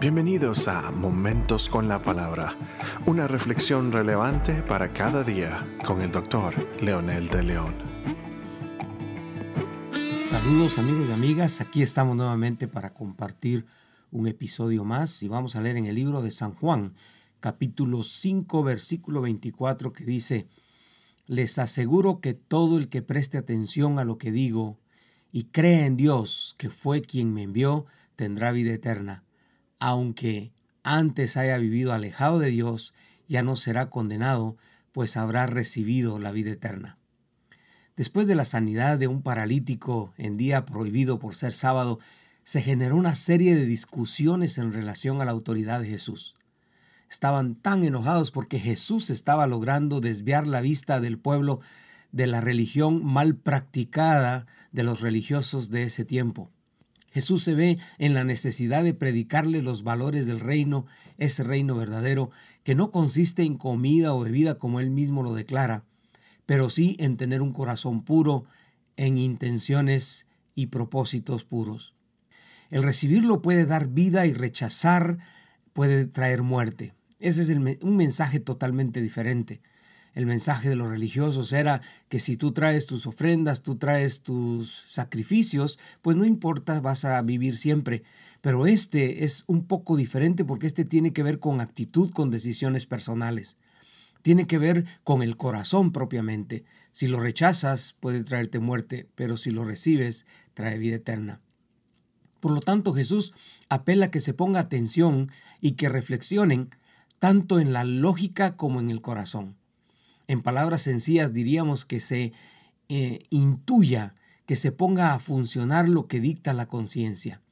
Bienvenidos a Momentos con la Palabra, una reflexión relevante para cada día con el doctor Leonel de León. Saludos amigos y amigas, aquí estamos nuevamente para compartir un episodio más y vamos a leer en el libro de San Juan, capítulo 5, versículo 24, que dice, Les aseguro que todo el que preste atención a lo que digo y cree en Dios, que fue quien me envió, tendrá vida eterna aunque antes haya vivido alejado de Dios, ya no será condenado, pues habrá recibido la vida eterna. Después de la sanidad de un paralítico en día prohibido por ser sábado, se generó una serie de discusiones en relación a la autoridad de Jesús. Estaban tan enojados porque Jesús estaba logrando desviar la vista del pueblo de la religión mal practicada de los religiosos de ese tiempo. Jesús se ve en la necesidad de predicarle los valores del reino, ese reino verdadero, que no consiste en comida o bebida como él mismo lo declara, pero sí en tener un corazón puro, en intenciones y propósitos puros. El recibirlo puede dar vida y rechazar puede traer muerte. Ese es un mensaje totalmente diferente. El mensaje de los religiosos era que si tú traes tus ofrendas, tú traes tus sacrificios, pues no importa, vas a vivir siempre. Pero este es un poco diferente porque este tiene que ver con actitud, con decisiones personales. Tiene que ver con el corazón propiamente. Si lo rechazas puede traerte muerte, pero si lo recibes trae vida eterna. Por lo tanto, Jesús apela a que se ponga atención y que reflexionen tanto en la lógica como en el corazón. En palabras sencillas diríamos que se eh, intuya, que se ponga a funcionar lo que dicta la conciencia.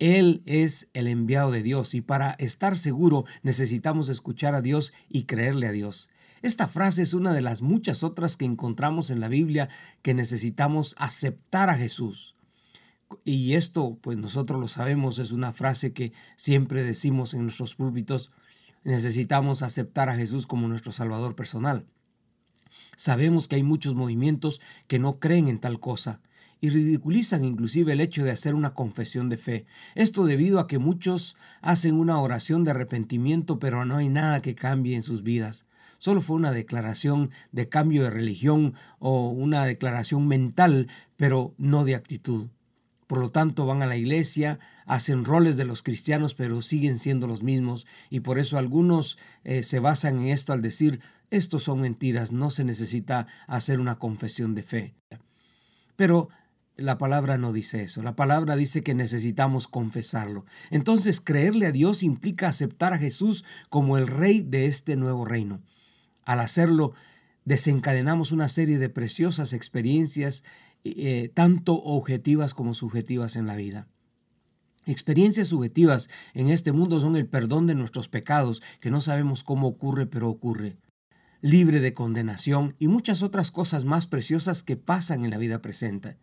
Él es el enviado de Dios y para estar seguro necesitamos escuchar a Dios y creerle a Dios. Esta frase es una de las muchas otras que encontramos en la Biblia que necesitamos aceptar a Jesús. Y esto, pues nosotros lo sabemos, es una frase que siempre decimos en nuestros púlpitos. Necesitamos aceptar a Jesús como nuestro Salvador personal. Sabemos que hay muchos movimientos que no creen en tal cosa y ridiculizan inclusive el hecho de hacer una confesión de fe. Esto debido a que muchos hacen una oración de arrepentimiento pero no hay nada que cambie en sus vidas. Solo fue una declaración de cambio de religión o una declaración mental pero no de actitud. Por lo tanto, van a la iglesia, hacen roles de los cristianos, pero siguen siendo los mismos. Y por eso algunos eh, se basan en esto al decir, estos son mentiras, no se necesita hacer una confesión de fe. Pero la palabra no dice eso, la palabra dice que necesitamos confesarlo. Entonces creerle a Dios implica aceptar a Jesús como el rey de este nuevo reino. Al hacerlo, desencadenamos una serie de preciosas experiencias, eh, tanto objetivas como subjetivas en la vida. Experiencias subjetivas en este mundo son el perdón de nuestros pecados, que no sabemos cómo ocurre, pero ocurre libre de condenación y muchas otras cosas más preciosas que pasan en la vida presente.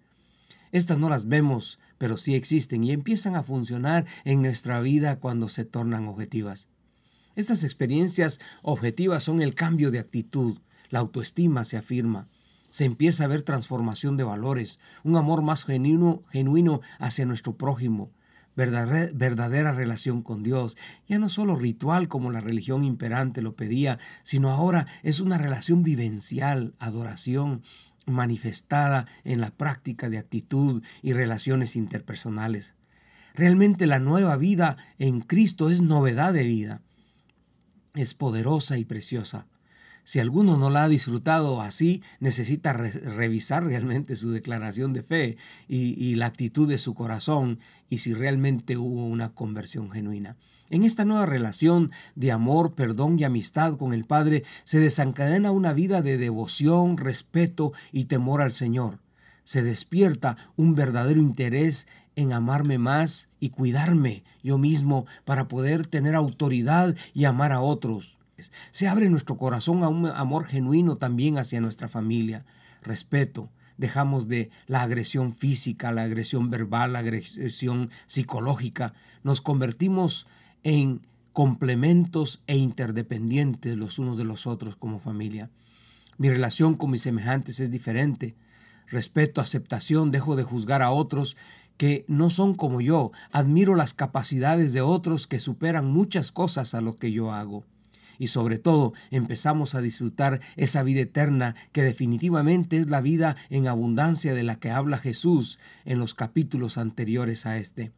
Estas no las vemos, pero sí existen y empiezan a funcionar en nuestra vida cuando se tornan objetivas. Estas experiencias objetivas son el cambio de actitud, la autoestima se afirma, se empieza a ver transformación de valores, un amor más genuino, hacia nuestro prójimo, verdadera, relación con Dios. Ya no solo ritual como la religión imperante lo pedía, sino ahora es una relación vivencial, adoración manifestada en la práctica de actitud y relaciones interpersonales. Realmente la nueva vida en Cristo es novedad de vida. Es poderosa y preciosa. Si alguno no la ha disfrutado así, necesita revisar realmente su declaración de fe y, la actitud de su corazón y si realmente hubo una conversión genuina. En esta nueva relación de amor, perdón y amistad con el Padre se desencadena una vida de devoción, respeto y temor al Señor. Se despierta un verdadero interés en amarme más y cuidarme yo mismo para poder tener autoridad y amar a otros. Se abre nuestro corazón a un amor genuino también hacia nuestra familia. Respeto. Dejamos de la agresión física, la agresión verbal, la agresión psicológica. Nos convertimos en complementos e interdependientes los unos de los otros como familia. Mi relación con mis semejantes es diferente. Respeto, aceptación, dejo de juzgar a otros que no son como yo. Admiro las capacidades de otros que superan muchas cosas a lo que yo hago. Y sobre todo empezamos a disfrutar esa vida eterna que definitivamente es la vida en abundancia de la que habla Jesús en los capítulos anteriores a este.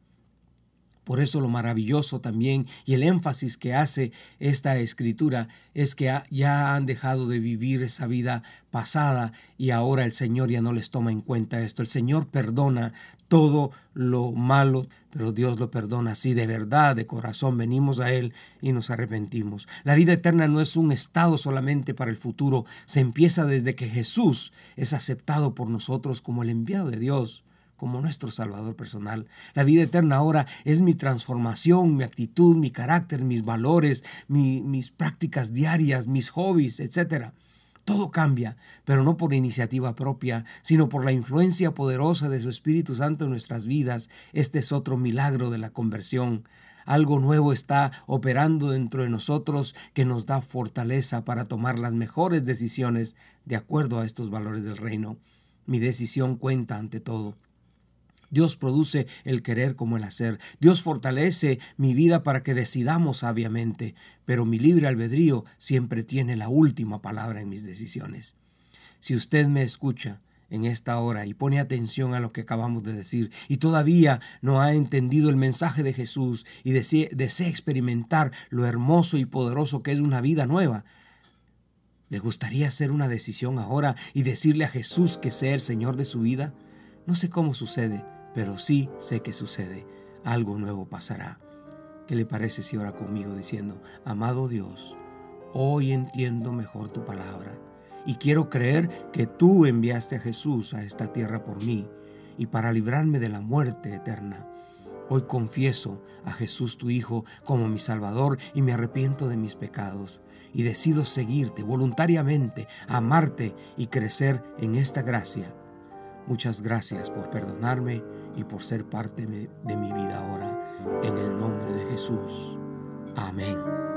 Por eso lo maravilloso también y el énfasis que hace esta escritura es que ya han dejado de vivir esa vida pasada y ahora el Señor ya no les toma en cuenta esto. El Señor perdona todo lo malo, pero Dios lo perdona si de verdad, de corazón venimos a Él y nos arrepentimos. La vida eterna no es un estado solamente para el futuro, se empieza desde que Jesús es aceptado por nosotros como el enviado de Dios como nuestro Salvador personal. La vida eterna ahora es mi transformación, mi actitud, mi carácter, mis valores, mis prácticas diarias, mis hobbies, etc. Todo cambia, pero no por iniciativa propia, sino por la influencia poderosa de su Espíritu Santo en nuestras vidas. Este es otro milagro de la conversión. Algo nuevo está operando dentro de nosotros que nos da fortaleza para tomar las mejores decisiones de acuerdo a estos valores del reino. Mi decisión cuenta ante todo. Dios produce el querer como el hacer. Dios fortalece mi vida para que decidamos sabiamente, pero mi libre albedrío siempre tiene la última palabra en mis decisiones. Si usted me escucha en esta hora y pone atención a lo que acabamos de decir y todavía no ha entendido el mensaje de Jesús y desea, experimentar lo hermoso y poderoso que es una vida nueva, ¿le gustaría hacer una decisión ahora y decirle a Jesús que sea el Señor de su vida? No sé cómo sucede, pero sí sé que sucede. Algo nuevo pasará. ¿Qué le parece si ora conmigo diciendo, amado Dios, hoy entiendo mejor tu palabra y quiero creer que tú enviaste a Jesús a esta tierra por mí y para librarme de la muerte eterna? Hoy confieso a Jesús tu Hijo como mi Salvador y me arrepiento de mis pecados y decido seguirte voluntariamente, amarte y crecer en esta gracia. Muchas gracias por perdonarme y por ser parte de mi vida ahora. En el nombre de Jesús. Amén.